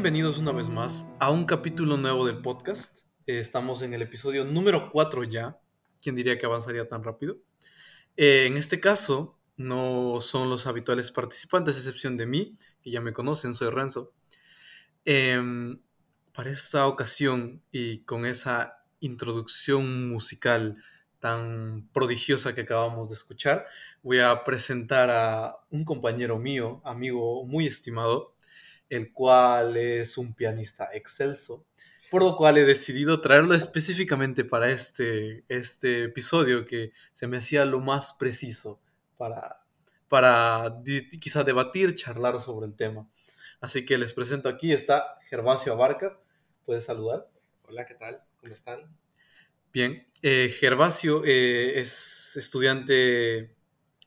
Bienvenidos una vez más a un capítulo nuevo del podcast. Eh, estamos en el episodio número 4 ya. ¿Quién diría que avanzaría tan rápido? Eh, en este caso, no son los habituales participantes, a excepción de mí, que ya me conocen, soy Renzo. Em, para esta ocasión y con esa introducción musical tan prodigiosa que acabamos de escuchar, voy a presentar a un compañero mío, amigo muy estimado, el cual es un pianista excelso, por lo cual he decidido traerlo específicamente para este, este episodio que se me hacía lo más preciso para, para quizá debatir, charlar sobre el tema. Así que les presento aquí, está Gervasio Abarca, puedes saludar. Hola, ¿qué tal? ¿Cómo están? Bien, eh, Gervasio eh, es estudiante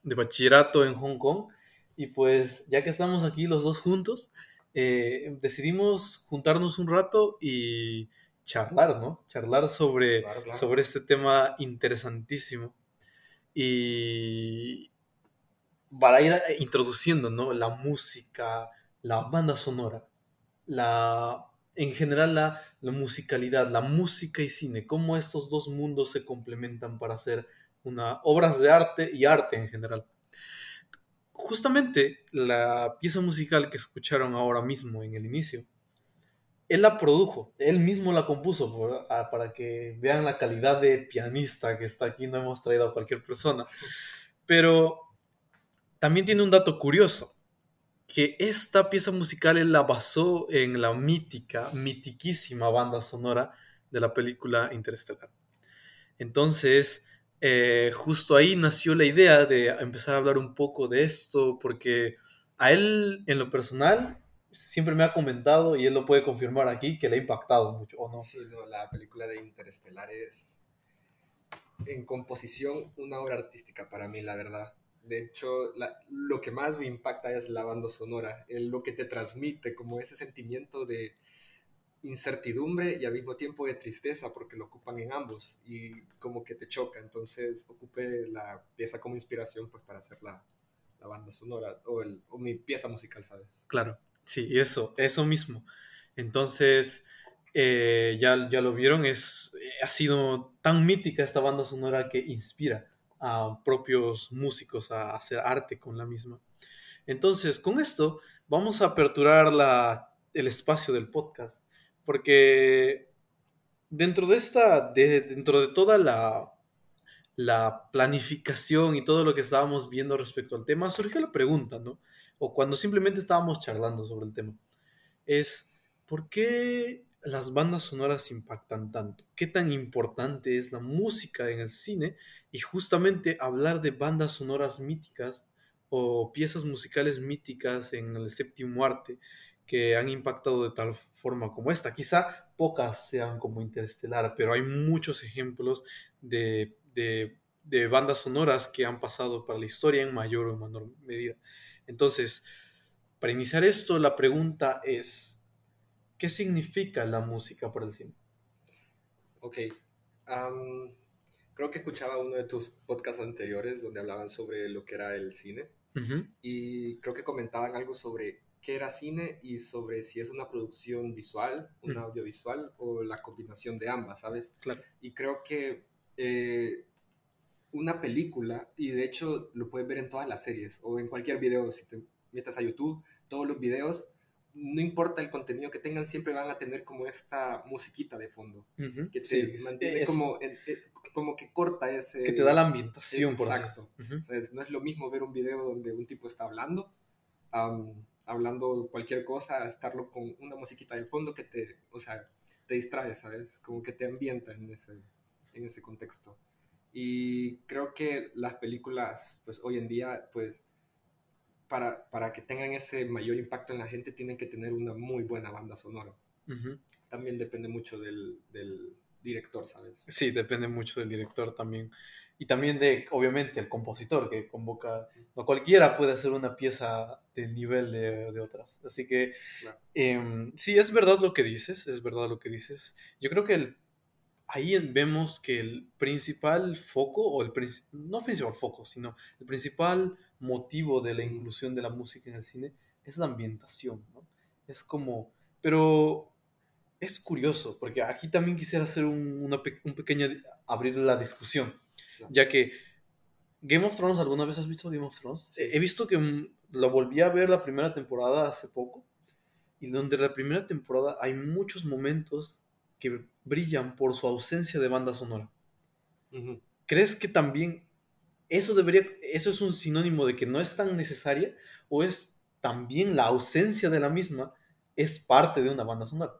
de bachillerato en Hong Kong y pues ya que estamos aquí los dos juntos, eh, decidimos juntarnos un rato y charlar, ¿no? Charlar sobre, sobre este tema interesantísimo. Y para ir introduciendo, ¿no? La música, la banda sonora, la, en general la, la musicalidad, la música y cine, cómo estos dos mundos se complementan para hacer una, obras de arte y arte en general justamente la pieza musical que escucharon ahora mismo en el inicio, él la produjo, él mismo la compuso ah, para que vean la calidad de pianista que está aquí, no hemos traído a cualquier persona. Pero también tiene un dato curioso, que esta pieza musical él la basó en la mítica, mitiquísima banda sonora de la película Interestelar. Entonces, eh, justo ahí nació la idea de empezar a hablar un poco de esto, porque a él, en lo personal, siempre me ha comentado, y él lo puede confirmar aquí, que le ha impactado mucho, ¿o no? Sí, la película de Interestelar es, en composición, una obra artística para mí, la verdad. De hecho, lo que más me impacta es la banda sonora, lo que te transmite, como ese sentimiento de incertidumbre y al mismo tiempo de tristeza porque lo ocupan en ambos y como que te choca. Entonces ocupé la pieza como inspiración pues para hacer la, la banda sonora o, el, o, mi pieza musical, ¿sabes? Claro, sí, eso, eso mismo. Entonces, eh, ya, ya lo vieron, es, ha sido tan mítica esta banda sonora que inspira a propios músicos a hacer arte con la misma. Entonces, con esto vamos a aperturar la, el espacio del podcast porque dentro de esta, dentro de toda la, la planificación y todo lo que estábamos viendo respecto al tema, surgió la pregunta, ¿no? O cuando simplemente estábamos charlando sobre el tema, es ¿por qué las bandas sonoras impactan tanto? ¿Qué tan importante es la música en el cine? Y justamente hablar de bandas sonoras míticas o piezas musicales míticas en el séptimo arte que han impactado de tal forma como esta. Quizá pocas sean como Interestelar, pero hay muchos ejemplos de, de, bandas sonoras que han pasado para la historia en mayor o menor medida. Entonces, para iniciar esto, la pregunta es, ¿qué significa la música para el cine? Ok. creo que escuchaba uno de tus podcasts anteriores donde hablaban sobre lo que era el cine. Y creo que comentaban algo sobre qué era cine y sobre si es una producción visual, un audiovisual o la combinación de ambas, ¿sabes? Claro. Y creo que eh, una película, y de hecho lo puedes ver en todas las series o en cualquier video, si te metes a YouTube, todos los videos, no importa el contenido que tengan, siempre van a tener como esta musiquita de fondo, que te mantiene como, eh, como que corta ese... Que te da la ambientación, Exacto. no es lo mismo ver un video donde un tipo está hablando hablando cualquier cosa, estarlo con una musiquita de fondo que te, o sea, te distrae, ¿sabes? Como que te ambienta en ese, en ese contexto. Y creo que las películas, pues hoy en día, pues para, para que tengan ese mayor impacto en la gente, tienen que tener una muy buena banda sonora. También depende mucho del, del director, ¿sabes? Sí, depende mucho del director también y también de, obviamente, el compositor que convoca, no cualquiera puede hacer una pieza del nivel de, de otras. Así que em, sí, es verdad lo que dices, es verdad lo que dices. Yo creo que el, ahí vemos que el principal foco, o el no principal foco, sino el principal motivo de la inclusión de la música en el cine es la ambientación, ¿no? Es como Pero es curioso, porque aquí también quisiera hacer un, una un pequeño, abrir la discusión, ya que Game of Thrones, ¿alguna vez has visto Game of Thrones? He visto que mm, lo volví a ver la primera temporada hace poco, y donde la primera temporada hay muchos momentos que brillan por su ausencia de banda sonora. ¿Crees que también eso debería, eso es un sinónimo de que no es tan necesaria o es también la ausencia de la misma es parte de una banda sonora?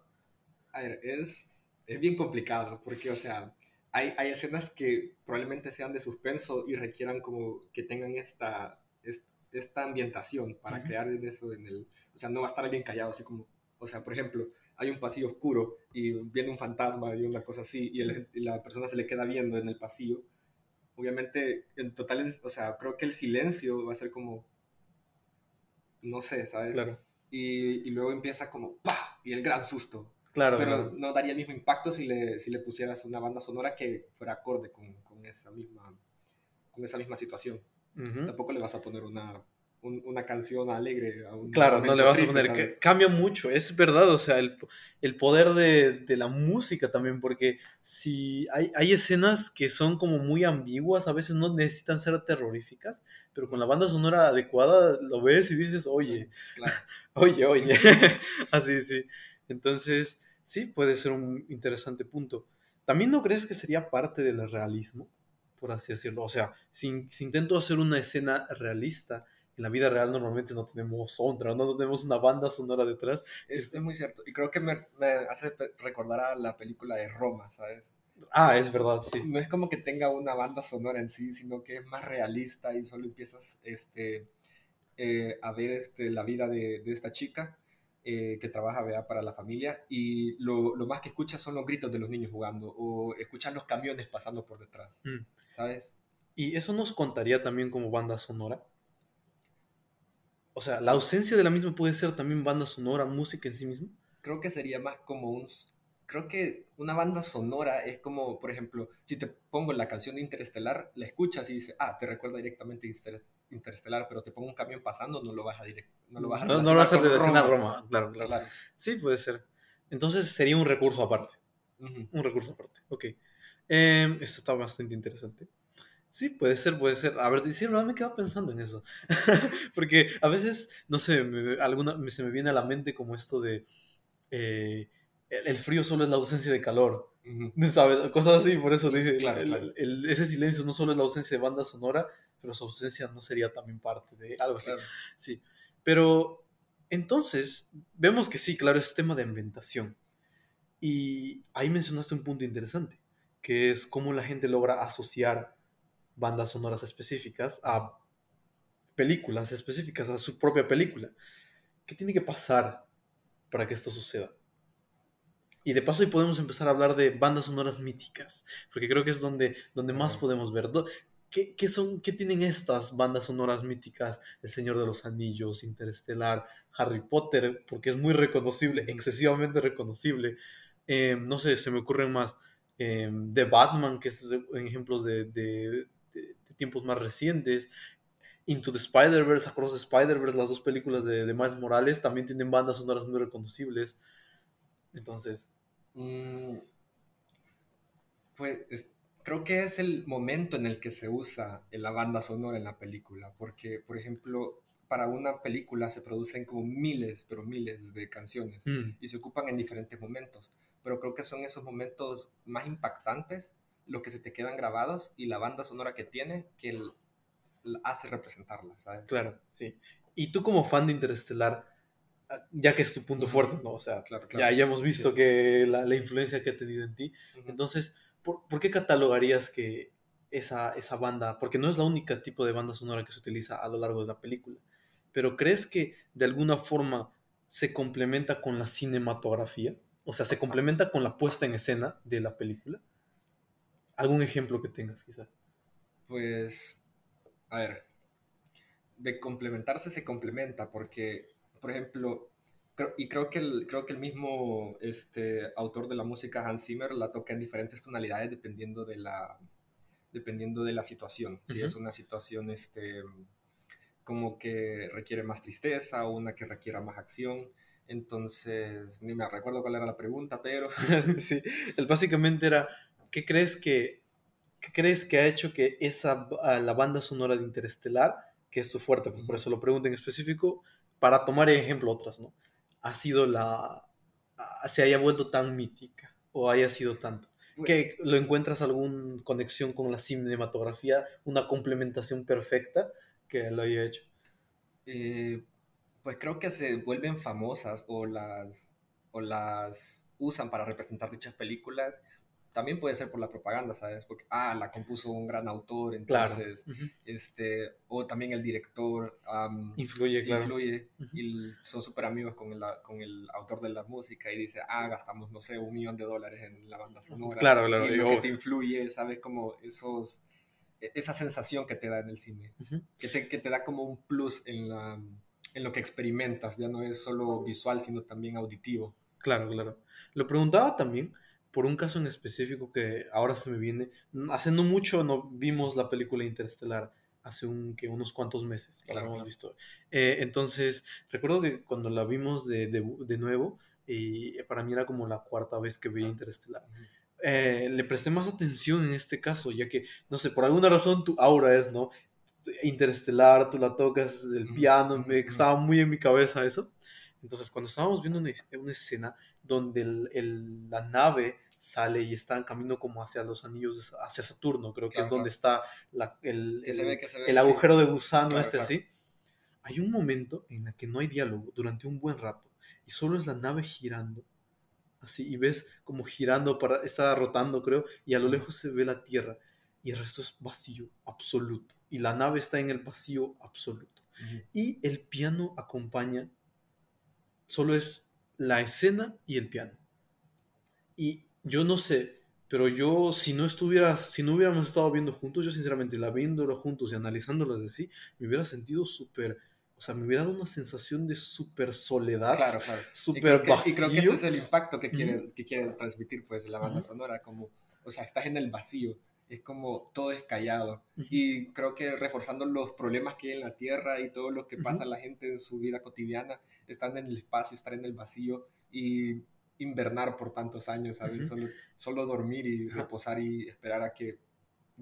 A ver, es, es bien complicado porque, o sea, hay, hay escenas que probablemente sean de suspenso y requieran como que tengan esta, esta ambientación para crear eso en el... O sea, no va a estar alguien callado, así como... O sea, por ejemplo, hay un pasillo oscuro y viene un fantasma y una cosa así y, y la persona se le queda viendo en el pasillo. Obviamente, en total, o sea, creo que el silencio va a ser como... No sé, ¿sabes? Claro. Y, y luego empieza como ¡pah! Y el gran susto. Claro, pero no daría el mismo impacto si le, si le pusieras una banda sonora que fuera acorde con, con esa, misma, con esa misma situación. Tampoco le vas a poner una, una canción alegre a un Claro, no le vas a poner. Que cambia mucho, es verdad, o sea, el, el poder de, de, la música también, porque si hay, hay, escenas que son como muy ambiguas, a veces no necesitan ser terroríficas, pero con la banda sonora adecuada lo ves y dices, oye, claro. oye, oye, así, sí. Entonces, sí, puede ser un interesante punto. ¿También no crees que sería parte del realismo, por así decirlo? O sea, si, intento hacer una escena realista, en la vida real normalmente no tenemos soundtrack, no tenemos una banda sonora detrás. Es, es muy cierto. Y creo que me, me, hace recordar a la película de Roma, ¿sabes? Ah, es verdad, sí. No es como que tenga una banda sonora en sí, sino que es más realista y solo empiezas este, eh, a ver este, la vida de, de esta chica eh, que trabaja ¿verdad? para la familia y lo, lo, más que escucha son los gritos de los niños jugando o escuchar los camiones pasando por detrás, mm. ¿sabes? ¿Y eso nos contaría también como banda sonora? O sea, ¿la ausencia de la misma puede ser también banda sonora, música en sí misma? Creo que sería más como un creo que una banda sonora es como, por ejemplo, si te pongo la canción de Interestelar, la escuchas y dices, ah, te recuerda directamente Interestelar, pero te pongo un camión pasando, no lo vas a direct, no lo vas a No, no lo vas a relacionar a Roma, claro, claro, Sí, puede ser. Entonces sería un recurso aparte. Un recurso aparte, ok. Eh, esto está bastante interesante. Sí, puede ser, puede ser. A ver, sí, no me quedo pensando en eso. Porque a veces, no sé, alguna, se me viene a la mente como esto de... Eh, el frío solo es la ausencia de calor. ¿Sabes? Cosas así, por eso dije, ese silencio no solo es la ausencia de banda sonora, pero su ausencia no sería también parte de algo así. Sí. Pero entonces, vemos que sí, claro, es tema de inventación. Y ahí mencionaste un punto interesante, que es cómo la gente logra asociar bandas sonoras específicas a películas específicas, a su propia película. ¿Qué tiene que pasar para que esto suceda? Y de paso ahí podemos empezar a hablar de bandas sonoras míticas, porque creo que es donde, donde más podemos ver. ¿Qué, qué, son, ¿Qué tienen estas bandas sonoras míticas? El Señor de los Anillos, Interestelar, Harry Potter, porque es muy reconocible, excesivamente reconocible. Em, no sé, se me ocurren más. Eh, de Batman, que es ejemplos de, de, de, tiempos más recientes. Into the Spider-Verse, Across the Spider-Verse, las dos películas de, de Miles Morales también tienen bandas sonoras muy reconocibles. Entonces, Mm, pues creo que es el momento en el que se usa la banda sonora en la película, porque, por ejemplo, para una película se producen como miles, pero miles de canciones mm. y se ocupan en diferentes momentos, pero creo que son esos momentos más impactantes los que se te quedan grabados y la banda sonora que tiene que hace representarla, ¿sabes? Claro, sí. Y tú como fan de Interestelar, ya que es tu punto fuerte, ¿no? O sea, Ya, ya hemos visto que la, la, influencia que ha tenido en ti. Entonces, ¿por, ¿por, qué catalogarías que esa, esa banda, porque no es la única tipo de banda sonora que se utiliza a lo largo de la película, pero crees que de alguna forma se complementa con la cinematografía? O sea, se complementa con la puesta en escena de la película. ¿Algún ejemplo que tengas, quizá? Pues, a ver, de complementarse se complementa porque por ejemplo, y creo que el, creo que el mismo este, autor de la música, Hans Zimmer, la toca en diferentes tonalidades dependiendo de la, dependiendo de la situación. Si es una situación este, como que requiere más tristeza o una que requiera más acción. Entonces, ni me recuerdo cuál era la pregunta, pero... sí, básicamente era, ¿qué crees que, qué crees que ha hecho que esa, la banda sonora de Interestelar, que es su fuerte, por eso lo pregunto en específico, para tomar ejemplo otras, ¿no? Ha sido la... se haya vuelto tan mítica o haya sido tanto. que lo encuentras alguna conexión con la cinematografía, una complementación perfecta que lo haya hecho. Eh, pues creo que se vuelven famosas o las, o las usan para representar dichas películas. También puede ser por la propaganda, ¿sabes? Porque, ah, la compuso un gran autor, entonces, este, o también el director influye, claro. influye y son súper amigos con el, con el autor de la música y dice, ah, gastamos, no sé, un millón de dólares en la banda sonora. Claro, claro. Y lo que te influye, ¿sabes? Como esos, e, esa sensación que te da en el cine, que, te, que te da como un plus en la en lo que experimentas, ya no es solo visual, sino también auditivo. Claro, claro. Lo preguntaba también por un caso en específico que ahora se me viene. Hace no mucho no vimos la película Interestelar, hace un, que unos cuantos meses la hemos visto. Eh, entonces, recuerdo que cuando la vimos de, de, nuevo, y para mí era como la cuarta vez que veía Interestelar. Eh, le presté más atención en este caso, ya que, no sé, por alguna razón tu aura es, ¿no? interestelar, tú la tocas, el piano, me, estaba muy en mi cabeza eso. Entonces, cuando estábamos viendo una, una escena donde el, la nave sale y está en camino como hacia los anillos, hacia Saturno, creo que es donde está la, el, el, agujero de gusano este así. Hay un momento en el que no hay diálogo durante un buen rato y solo es la nave girando así y ves como girando para está rotando creo y a lo lejos se ve la Tierra y el resto es vacío absoluto y la nave está en el vacío absoluto. Y el piano acompaña, solo es la escena y el piano. Y yo no sé, pero yo si no estuvieras, si no hubiéramos estado viendo juntos, yo sinceramente la viéndolo juntos y analizándolas así, me hubiera sentido súper, o sea, me hubiera dado una sensación de súper soledad, claro, claro. súper vacío. Y creo que ese es el impacto que quiere, que quiere transmitir pues la banda sonora, como, o sea, estás en el vacío es como todo es callado. Y creo que reforzando los problemas que hay en la Tierra y todo lo que pasa a la gente en su vida cotidiana, están en el espacio, estar en el vacío y invernar por tantos años, ¿sabes? solo, dormir y reposar y esperar a que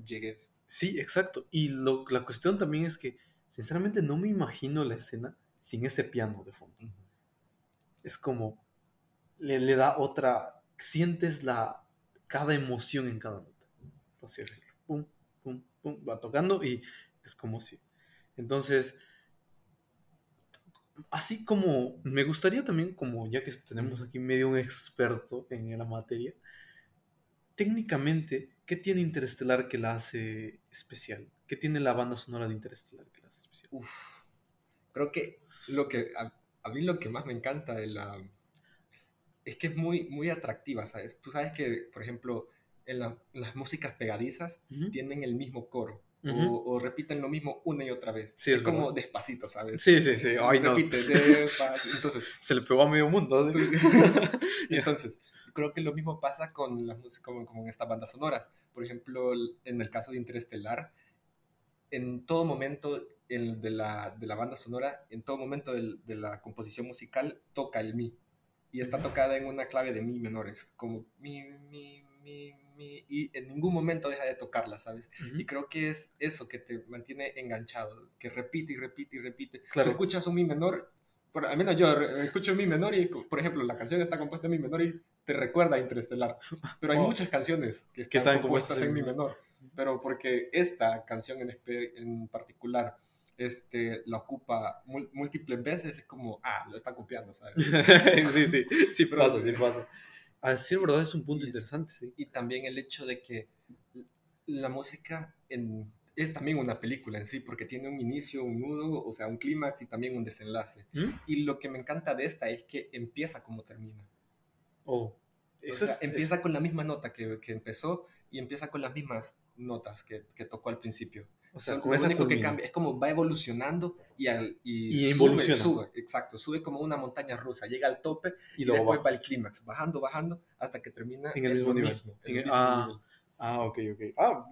llegues. Sí, exacto. Y lo, la cuestión también es que, sinceramente, no me imagino la escena sin ese piano de fondo. Es como, le, le da otra, sientes la, cada emoción en cada así así, pum, pum, pum, va tocando y es como si. Entonces, así como me gustaría también, como ya que tenemos aquí medio un experto en la materia, técnicamente, ¿qué tiene Interestelar que la hace especial? ¿Qué tiene la banda sonora de Interestelar que la hace especial? Uf, creo que lo que a, mí lo que más me encanta de la es que es muy muy atractiva, ¿sabes? Tú sabes que, por ejemplo, en las músicas pegadizas tienen el mismo coro. O, repiten lo mismo una y otra vez. es, como despacito, ¿sabes? Sí, sí, sí. Ay, Repite despacito. Entonces, Se le pegó a medio mundo. entonces, creo que lo mismo pasa con las músicas, como, como, en estas bandas sonoras. Por ejemplo, en el caso de Interestelar, en todo momento el de, la, de la banda sonora, en todo momento de la composición musical, toca el mi. Y está tocada en una clave de mi menores, como mi, mi, mi, y en ningún momento deja de tocarla, ¿sabes? Y creo que es eso que te mantiene enganchado, que repite y repite y repite. Claro. Tú escuchas un mi menor, por, al menos yo escucho un mi menor y, por ejemplo, la canción está compuesta en mi menor y te recuerda a Interestelar. Pero hay oh. muchas canciones que están, compuestas en mi menor. Pero porque esta canción en, en particular este, la ocupa múltiples veces, es como, ah, lo está copiando, ¿sabes? sí, sí, sí pasa, sí pasa. A decir verdad es un punto interesante, sí. Y también el hecho de que la música en, es también una película en sí, porque tiene un inicio, un nudo, o sea, un clímax y también un desenlace. ¿Mm? Y lo que me encanta de esta es que empieza como termina. Oh, eso empieza con la misma nota que, que, empezó y empieza con las mismas notas que, que tocó al principio. O sea, lo único que cambia es como va evolucionando y, al, y, sube, exacto, sube como una montaña rusa, llega al tope y, luego después va, al clímax, bajando, bajando, hasta que termina en el mismo nivel. ah, ah, ok, ok. Ah,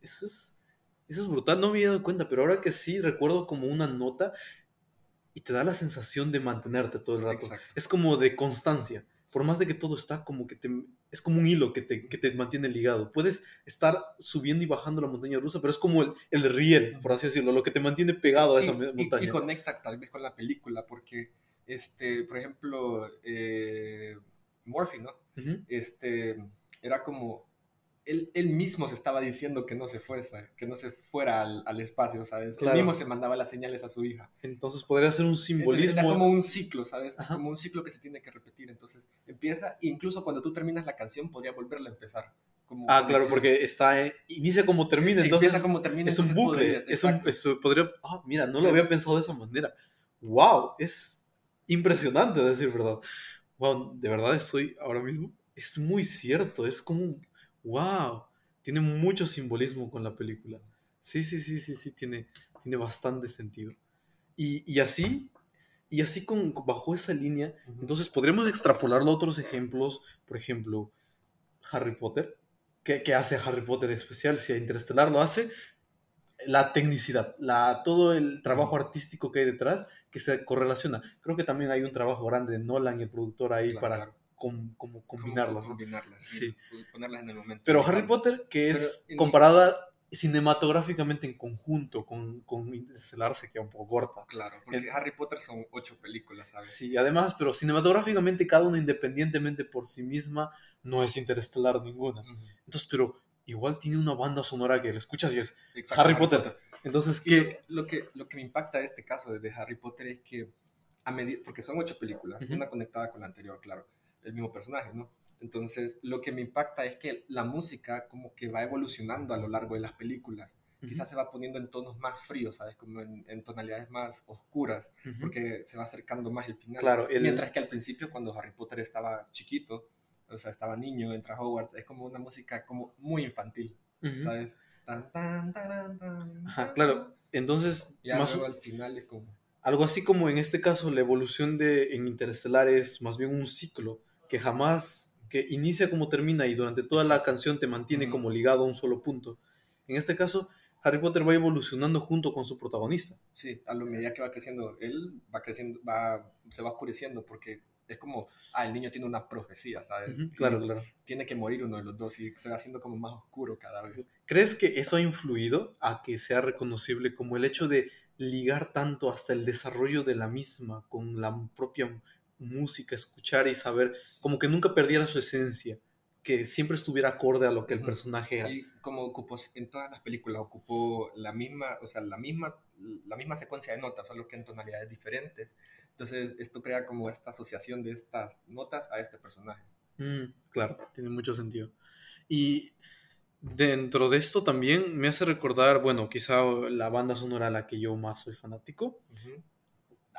eso es, eso es brutal, no me había dado cuenta, pero ahora que sí recuerdo como una nota y te da la sensación de mantenerte todo el rato. Exacto. Es como de constancia. Por más de que todo está como que te... Es como un hilo que te, que te mantiene ligado. Puedes estar subiendo y bajando la montaña rusa, pero es como el, el riel, por así decirlo, lo que te mantiene pegado a esa y, montaña. y conecta tal vez con la película, porque, este, por ejemplo, eh, Murphy, ¿no? Este, era como, él, él mismo se estaba diciendo que no se fuese, que no se fuera al, al espacio, ¿sabes? Claro. Él mismo se mandaba las señales a su hija. Entonces podría ser un Era simbolismo. como un ciclo, ¿sabes? Ajá. Como un ciclo que se tiene que repetir. Entonces empieza, incluso cuando tú terminas la canción, podría volverla a empezar. Como Ah, claro, porque está en- inicia como termina, entonces empieza como termina. es un bucle. podrías- es un, es- podría, ah, mira, no lo había pensado de esa manera. Wow, es impresionante, decir verdad. Wow, de verdad estoy ahora mismo. Es muy cierto, es como, wow, tiene mucho simbolismo con la película. Sí, sí, sí, sí, sí, tiene, tiene bastante sentido. Y, y así, y así con, bajo esa línea, entonces podríamos extrapolarlo a otros ejemplos, por ejemplo, Harry Potter. ¿Qué, qué hace Harry Potter especial? Si a Interestelar lo hace, la tecnicidad, la, todo el trabajo artístico que hay detrás que se correlaciona. Creo que también hay un trabajo grande de Nolan y el productor ahí Claro, para claro. Com- como Como combinarlas. ¿no? Combinarlas, Sí. sí. Ponerlas en el momento. Pero. Harry Potter, que es Pero comparada cinematográficamente en conjunto con, con Interestelar, se queda un poco corta. Claro, porque En- Harry Potter son ocho películas, ¿sabes? Sí, además, pero cinematográficamente cada una independientemente por sí misma no es interestelar ninguna. Ujú. Entonces, pero igual tiene una banda sonora que la escuchas y es Exacto, Harry Potter. Entonces, ¿qué? lo que, lo que me impacta de este caso de, Harry Potter es que, a medida, porque son ocho películas, Ujú. una conectada con la anterior, claro, el mismo personaje, ¿no? Entonces, lo que me impacta es que la música como que va evolucionando a lo largo de las películas. Quizás se va poniendo en tonos más fríos, ¿sabes? Como en, en tonalidades más oscuras, Ujú. porque se va acercando más el final. Claro, el- Mientras que al principio, cuando Harry Potter estaba chiquito, o sea, estaba niño, entra a Hogwarts, es como una música como muy infantil, Ujú. ¿sabes? Tan, tan, tan, Ajá, tan. claro. Entonces, Ya más, luego al final es como... algo así como en este caso la evolución de en Interestelar es más bien un ciclo que jamás que inicia como termina y durante toda la canción te mantiene como ligado a un solo punto. En este caso, Harry Potter va evolucionando junto con su protagonista. Sí, a lo medida que va creciendo, él va creciendo, va, se va oscureciendo porque es como, ah, el niño tiene una profecía, ¿sabes? Claro, claro. Tiene que morir uno de los dos y se va haciendo como más oscuro cada vez. ¿Crees que eso ha influido a que sea reconocible como el hecho de ligar tanto hasta el desarrollo de la misma con la propia música, escuchar y saber, como que nunca perdiera su esencia, que siempre estuviera acorde a lo que el personaje era? Y como ocupó en todas las películas, ocupó la misma, o sea, la misma, la misma secuencia de notas, solo que en tonalidades diferentes. Entonces, esto crea como esta asociación de estas notas a este personaje. Mm, claro, tiene mucho sentido. Y dentro de esto también me hace recordar, bueno, quizá la banda sonora a la que yo más soy fanático. Ujú.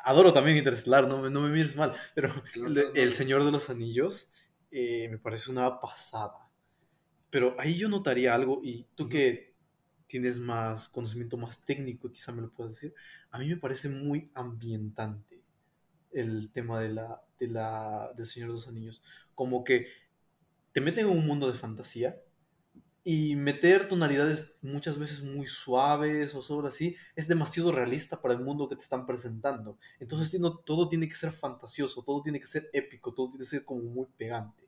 Adoro también Interestelar, no me, no me mires mal, pero el. Señor de los Anillos eh, me parece una pasada. Pero ahí yo notaría algo, y tú que tienes más conocimiento más técnico, quizá me lo puedas decir, a mí me parece muy ambientante el tema de la, de la, del Señor de los Anillos. Como que te meten en un mundo de fantasía y meter tonalidades muchas veces muy suaves o sobre así es demasiado realista para el mundo que te están presentando. Entonces tiene- todo tiene que ser fantasioso, todo tiene que ser épico, todo tiene que ser como muy pegante.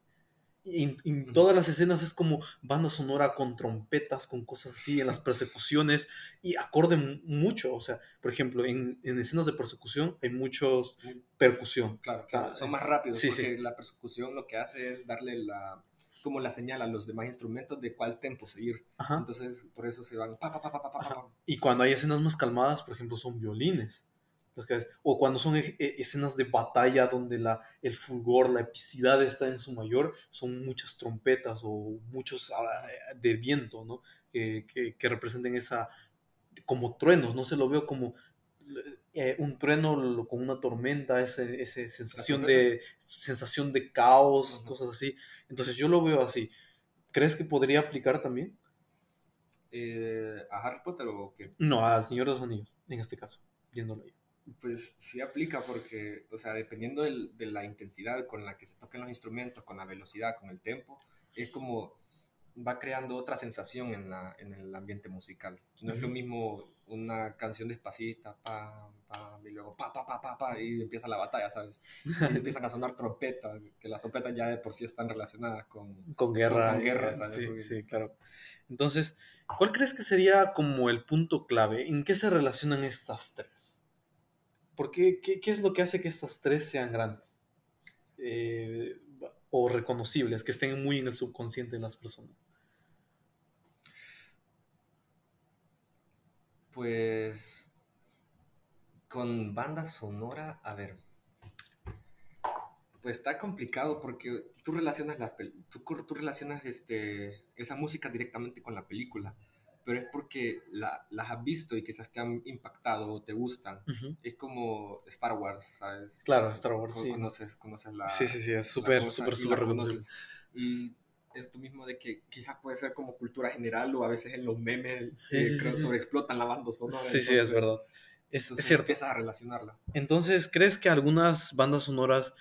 Y en, en todas las escenas es como banda sonora con trompetas, con cosas así, en las persecuciones y acorde mu- mucho. O sea, por ejemplo, en, en escenas de persecución hay muchos percusión. Claro, claro, Ah, son más rápidos sí, porque sí. la persecución lo que hace es darle la como la señal a los demás instrumentos de cuál tempo seguir. Ajá. Entonces, por eso se van pa pa pa. Y cuando hay escenas más calmadas, por ejemplo, son violines. O cuando son e- e- escenas de batalla donde la, el fulgor, la epicidad está en su mayor, son muchas trompetas o muchos ah, de viento, ¿no? Que, que, que representen esa, como truenos, no se lo veo como eh, un trueno con una tormenta, esa ese sensación, de, sensación de caos, cosas así. Entonces yo lo veo así. ¿Crees que podría aplicar también? Eh, ¿A Harry Potter o qué? No, a Señor de los Anillos, en este caso, viéndolo ahí. Pues sí aplica porque, o sea, dependiendo del- de la intensidad con la que se toquen los instrumentos, con la velocidad, con el tempo, es como va creando otra sensación en, la, en el ambiente musical. No es lo mismo una canción despacita, pam, pam, y luego pa, pa, pa, pa, pa, y empieza la batalla, ¿sabes? Y empiezan a sonar trompetas, que las trompetas ya de por sí están relacionadas con, con guerra. con guerra, ¿sabes? Sí, Porque- sí, claro. Entonces, ¿cuál crees que sería como el punto clave? ¿En qué se relacionan estas tres? ¿Por qué, qué, qué es lo que hace que estas tres sean grandes? Eh, o reconocibles, que estén muy en el subconsciente de las personas. Pues con banda sonora, a ver. Pues está complicado porque tú relacionas la tú, tú relacionas este esa música directamente con la película, pero es porque la- las has visto y quizás te han impactado o te gustan. Ujú. Es como Star Wars, ¿sabes? Claro, Star Wars, sí. Conoces, conoces la, Sí, sí, sí, es súper, súper, súper reconocible. Y esto mismo de que quizás puede ser como cultura general o a veces en los memes Sí, eh, sí, sobreexplotan la banda sonora. Sí, sí, es verdad. Es, es cierto. empiezas a relacionarla. Entonces, ¿crees que algunas bandas sonoras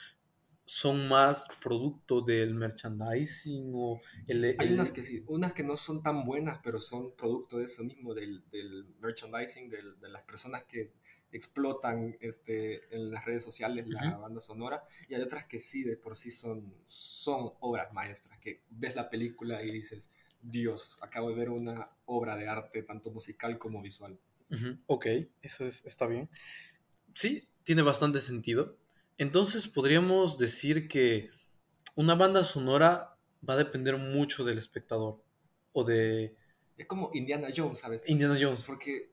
son más producto del merchandising o el, Hay el- unas que sí, unas que no son tan buenas, pero son producto de eso mismo, del, del merchandising, del- de las personas que explotan este, en las redes sociales la banda sonora. Y hay otras que sí, de por sí son, son obras maestras, que ves la película y dices, Dios, acabo de ver una obra de arte, tanto musical como visual. Ujú, Ok, eso es- está bien. Sí, tiene bastante sentido. Entonces podríamos decir que una banda sonora va a depender mucho del espectador o de Es como Indiana Jones, ¿sabes? Indiana Jones. Porque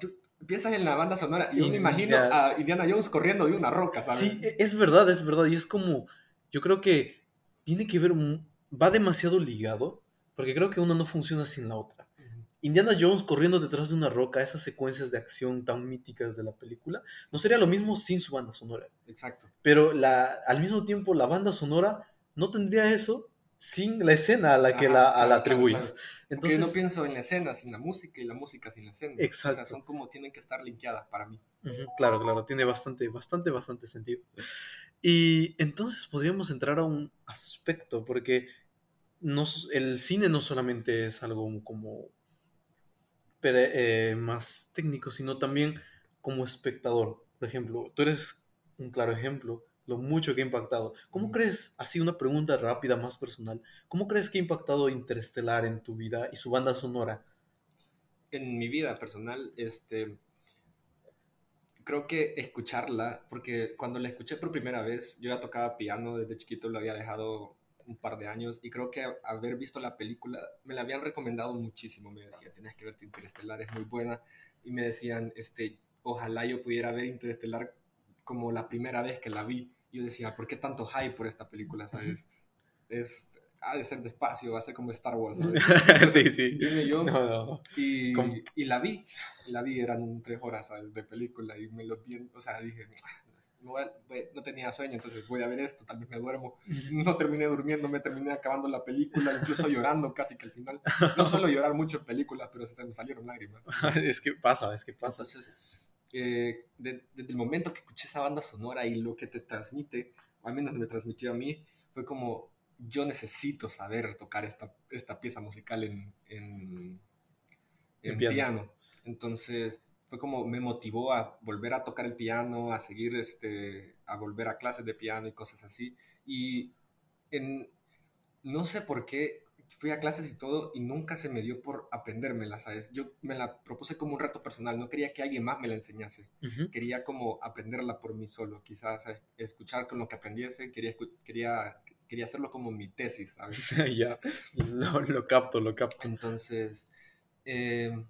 tú piensas en la banda sonora y yo me Indiana- imagino a Indiana Jones corriendo de una roca, ¿sabes? Sí, e- es verdad, es verdad. Y es como, yo creo que tiene que ver, va demasiado ligado, porque creo que una no funciona sin la otra. Indiana Jones corriendo detrás de una roca, esas secuencias de acción tan míticas de la película, no sería lo mismo sin su banda sonora. Exacto. Pero la, al mismo tiempo, la banda sonora no tendría eso sin la escena a la que Ajá, la, a claro, la claro, atribuyes. claro. Porque Entonces, no pienso en la escena sin la música y la música sin la escena. O Exacto. sea, son como tienen que estar linkeadas para mí. Claro, claro, tiene bastante, bastante, bastante sentido. Y entonces podríamos entrar a un aspecto, porque el cine no solamente es algo como pere- eh, más técnico, sino también como espectador. Por ejemplo, tú eres un claro ejemplo, lo mucho que ha impactado. ¿Cómo Ujú. crees, así una pregunta rápida, más personal, cómo crees que ha impactado Interestelar en tu vida y su banda sonora? En mi vida personal, este, creo que escucharla, porque cuando la escuché por primera vez, yo ya tocaba piano desde chiquito, lo había dejado un par de años y creo que haber visto la película me la habían recomendado muchísimo. Me decían, tienes que verte Interestelar, es muy buena. Y me decían, este, ojalá yo pudiera ver Interestelar como la primera vez que la vi. Yo decía, ¿por qué tanto hype por esta película? ¿Sabes? Es, ha de ser despacio, va a ser como Star Wars. ¿sabes? sí, sí. Yo No, no, y, y la vi, y la vi, eran tres horas ¿sabes? de película y me lo vi, o sea, dije, "Ah, me voy a- voy- no tenía sueño, entonces voy a ver esto, tal vez me duermo. No terminé durmiendo, me terminé acabando la película, incluso llorando casi que al final. No suelo llorar mucho en películas, pero se me salieron lágrimas. es que pasa, es que pasa. Entonces, eh, de- desde el momento que escuché esa banda sonora y lo que te transmite, al menos me transmitió a mí, fue como, yo necesito saber tocar esta, esta pieza musical en, en, En en piano. piano. Entonces, fue como me motivó a volver a tocar el piano, a seguir, este, a volver a clases de piano y cosas así. Y en, no sé por qué fui a clases y todo y nunca se me dio por aprendérmela, ¿sabes? Yo me la propuse como un reto personal, no quería que alguien más me la enseñase, Ujú. quería como aprenderla por mí solo, quizás ¿sabes? escuchar con lo que aprendiese, quería, quería, quería hacerlo como mi tesis, ¿sabes? ya, lo, lo capto, lo capto. Entonces, eh,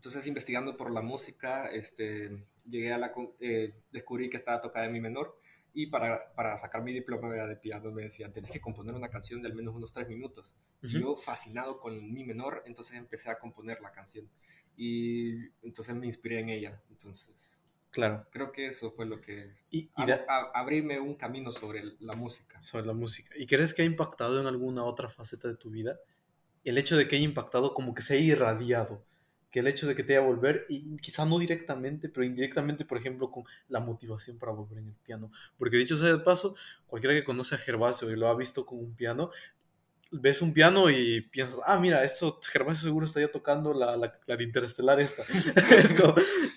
entonces investigando por la música, este, llegué a la, eh, descubrí que estaba tocada en mi menor y para, para sacar mi diploma de piano me decían, tenés que componer una canción de al menos unos tres minutos. Y Ujú. yo fascinado con mi menor, entonces empecé a componer la canción y entonces me inspiré en ella. Entonces, Claro. creo que eso fue lo que... Y, y ab- de- a- abrirme un camino sobre la música. sobre la música. ¿Y crees que ha impactado en alguna otra faceta de tu vida? El hecho de que haya impactado como que se haya irradiado. Que el hecho de que te haya volver, y quizá no directamente, pero indirectamente, por ejemplo, con la motivación para volver en el piano. Porque dicho sea de paso, cualquiera que conoce a Gervasio y lo ha visto con un piano, ves un piano y piensas, ah, mira, eso Gervasio seguro estaría tocando la, la, la de Interestelar esta. es, como,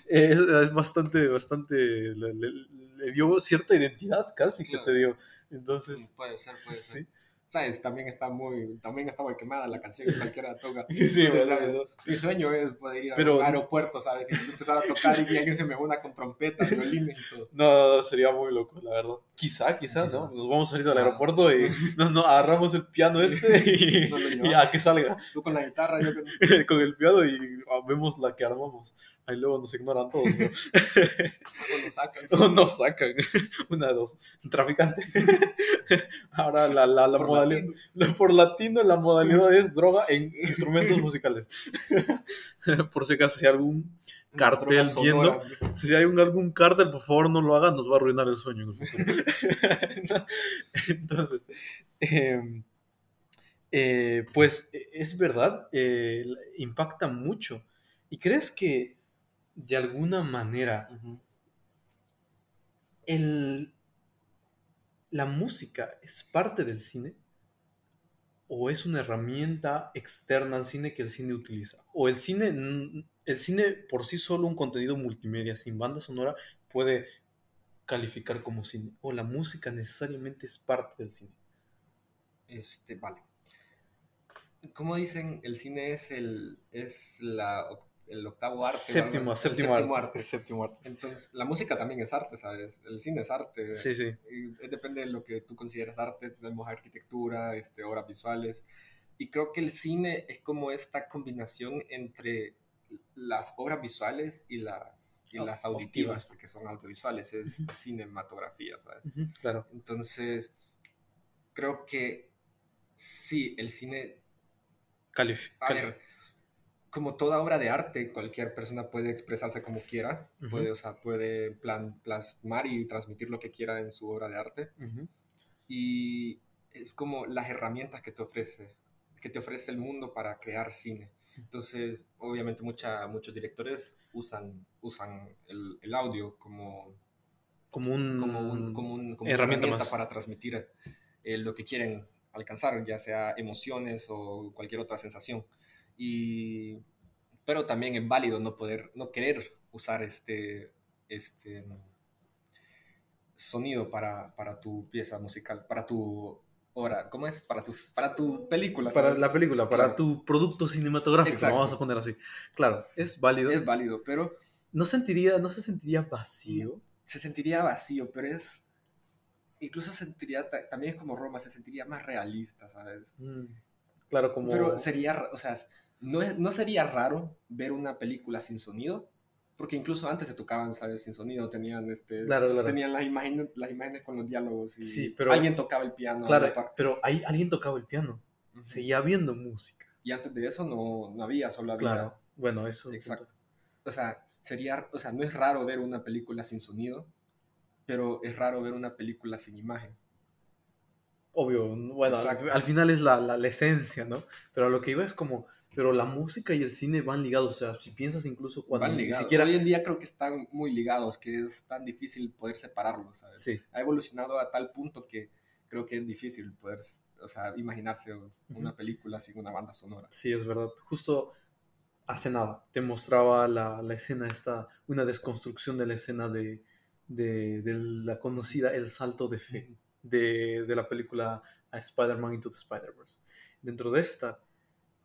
es, es, bastante, bastante, le, le, le, dio cierta identidad casi claro. que te dio. Entonces, puede ser, puede ser. ¿sí? ¿Sabes? También está muy, también está muy quemada la canción que cualquiera toca. Sí, sí, verdad, verdad. Mi sueño es poder ir Pero, al aeropuerto, ¿sabes? Y empezar a tocar y que alguien se me una con trompetas, violines y todo. No, sería muy loco, la verdad. Quizá, quizá, ¿no? Nos vamos a ir al aeropuerto y nos, nos agarramos el piano este y, y a que salga. Tú con la guitarra, yo con... con el piano y vemos la que armamos. Ahí luego nos ignoran todos, ¿no? o nos sacan. O nos sacan. Una de dos. Traficante. Ahora la, la, la Por modalidad. latino. Por latino, la modalidad es droga en instrumentos musicales. Por si acaso, si hay algún cartel viendo, si hay un, algún cartel, por favor no lo hagan, nos va a arruinar el sueño. en el futuro. Entonces, eh, eh, pues es verdad, eh, impacta mucho. ¿Y crees que de alguna manera el, la música es parte del cine? ¿O es una herramienta externa al cine que el cine utiliza? ¿O el cine, n- el cine por sí solo, un contenido multimedia sin banda sonora, puede calificar como cine? ¿O la música necesariamente es parte del cine? Este, vale. Como dicen, el cine es el, es la, el octavo arte. Séptimo, así, el séptimo, arte. arte. Séptimo arte. Entonces, la música también es arte, ¿sabes? El cine es arte. Sí, sí. Y eh, depende de lo que tú consideras arte, tenemos arquitectura, este, obras visuales. Y creo que el cine es como esta combinación entre las obras visuales y las, y Au- las auditivas, porque son audiovisuales, es Ujú. cinematografía, ¿sabes? Ujú, Claro. Entonces, creo que sí, el cine, Calif a ver, como toda obra de arte, cualquier persona puede expresarse como quiera, Ujú. puede, o sea, puede plan, plasmar y transmitir lo que quiera en su obra de arte. Ujú. Y es como las herramientas que te ofrece, que te ofrece el mundo para crear cine. Entonces, obviamente mucha, muchos directores usan, usan el, el audio como, Como un... como, un, como, un- como herramienta herramienta para transmitir eh, lo que quieren alcanzar, ya sea emociones o cualquier otra sensación. Y, pero también es válido no poder, no querer usar este, este sonido para, para tu pieza musical, para tu obra, ¿cómo es? Para, tus, para tu película. Para la película, para Claro. tu producto cinematográfico, Exacto. vamos a poner así. Claro, es válido. Es válido, pero ¿No, sentiría, ¿No se sentiría vacío? se sentiría vacío, pero es... Incluso sentiría, ta- también es como Roma, se sentiría más realista, ¿sabes? Mm, Claro, como... Pero sería, o sea, no, es- no sería raro ver una película sin sonido, porque incluso antes se tocaban, ¿sabes? Sin sonido, tenían, este, Claro, claro. tenían las imágenes, las imágenes con los diálogos y Sí, pero- alguien tocaba el piano. Claro, pero ahí alguien tocaba el piano. Seguía habiendo música. Y antes de eso no, no había, solo había... Claro. Bueno, eso... Exacto. O sea, sería, o sea, no es raro ver una película sin sonido, pero es raro ver una película sin imagen. Obvio, bueno, al, final es la, la, la esencia, ¿no? Pero a lo que iba es como... Pero la música y el cine van ligados. O sea, si piensas incluso cuando Van ni ligados. siquiera... Hoy en día creo que están muy ligados, que es tan difícil poder separarlos, ¿sabes? Sí. Ha evolucionado a tal punto que creo que es difícil poder, o sea, imaginarse una Ujú. película sin una banda sonora. Sí, es verdad. Justo hace nada te mostraba la, la escena esta, una desconstrucción de la escena de, de, de la conocida El Salto de Fe de, de la película Spider-Man Into the Spider-Verse. Dentro de esta,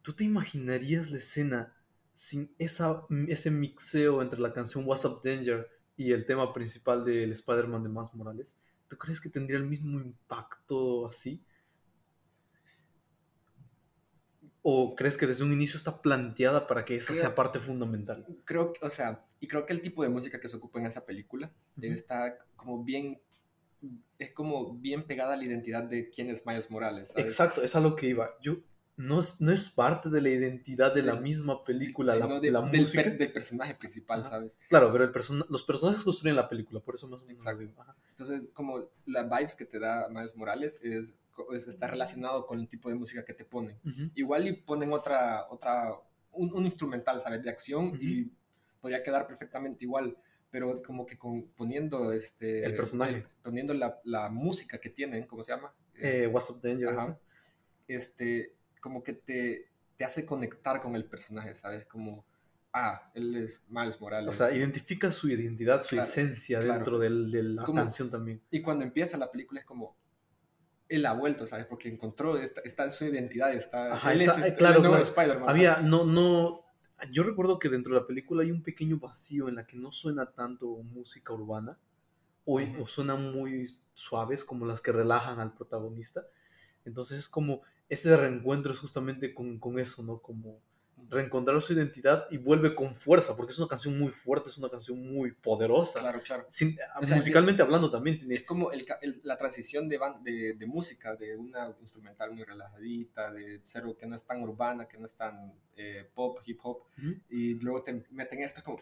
¿tú te imaginarías la escena sin esa, ese mixeo entre la canción What's Up Danger y el tema principal del Spider-Man de Miles Morales? ¿Tú crees que tendría el mismo impacto así? ¿O crees que desde un inicio está planteada para que esa Creo- sea parte fundamental? Creo que, o sea, y creo que el tipo de música que se ocupa en esa película está como bien, es como bien pegada a la identidad de quién es Miles Morales, ¿sabes? Exacto, es a lo que iba. Yo, no, es, no es parte de la identidad de la misma película, la, Sino de- la del, música. per- del personaje principal, Ajá. ¿sabes? Claro, pero el persona- los personajes construyen la película, por eso más o menos. Exacto. Entonces, como la vibes que te da Miles Morales es, es- está relacionado con el tipo de música que te ponen. Igual y ponen otra, otra un, un instrumental, ¿sabes? De acción y podría quedar perfectamente igual, pero como que con, poniendo este... El personaje. poniendo la, la música que tienen, ¿cómo se llama? Eh, What's Up Danger. Ajá. este, como que te, te hace conectar con el personaje, ¿sabes? Como, ah, él es Miles Morales. O sea, identifica su identidad, su Claro, esencia claro. dentro del- de la Como- canción también. Y cuando empieza la película es como, él ha vuelto, ¿sabes? Porque encontró, está, está su identidad, está, Ajá, él esa- es este- claro, el nuevo claro. Spider-Man. ¿sabes? Había, no, no, yo recuerdo que dentro de la película hay un pequeño vacío en la que no suena tanto música urbana o, Ujú. o suenan muy suaves como las que relajan al protagonista. Entonces es como, ese reencuentro es justamente con, con eso, ¿no? Como reencontrar su identidad y vuelve con fuerza, porque es una canción muy fuerte, es una canción muy poderosa. Claro, claro. Sin- O sea, musicalmente hablando también tiene... Es como el el- la transición de, ban- de, de música, de una instrumental muy relajadita, de cero que no es tan urbana, que no es tan eh, pop, hip hop, y luego te meten esto como...